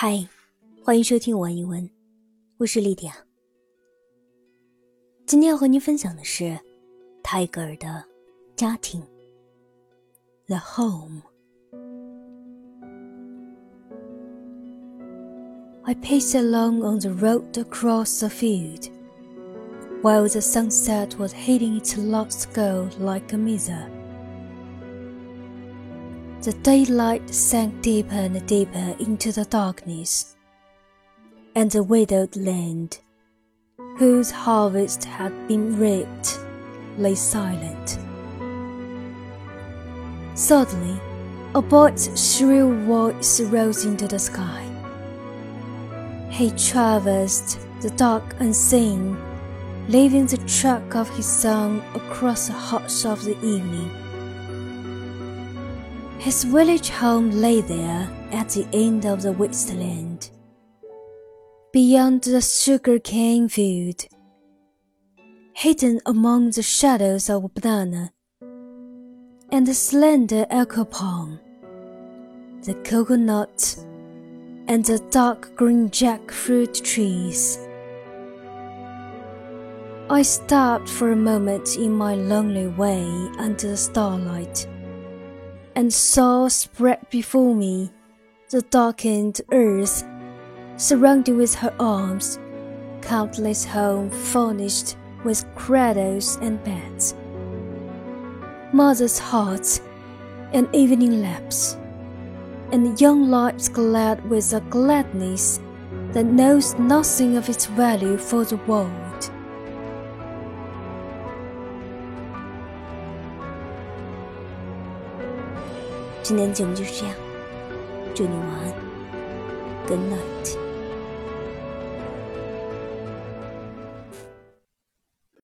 嗨，欢迎收听晚一文，我是莉迪亚。今天要和您分享的是泰戈尔的《家庭》（The Home）。I paced along on the road across the field, while the sunset was hitting its lost gold like a mirror. The daylight sank deeper and deeper into the darkness, and the widowed land, whose harvest had been reaped, lay silent. Suddenly, a bird's shrill voice rose into the sky. He traversed the dark unseen, leaving the track of his song across the hush of the evening. His village home lay there at the end of the wasteland, beyond the sugar cane field, hidden among the shadows of banana and the slender areca palm, the coconut, and the dark green jackfruit trees. I stopped for a moment in my lonely way under the starlight and saw spread before me the darkened earth, surrounded with her arms, countless homes furnished with cradles and beds, mothers' hearts and evening laps, and young lives glad with a gladness that knows nothing of its value for the world. 今天的节目就是这样，祝你晚安，Good night。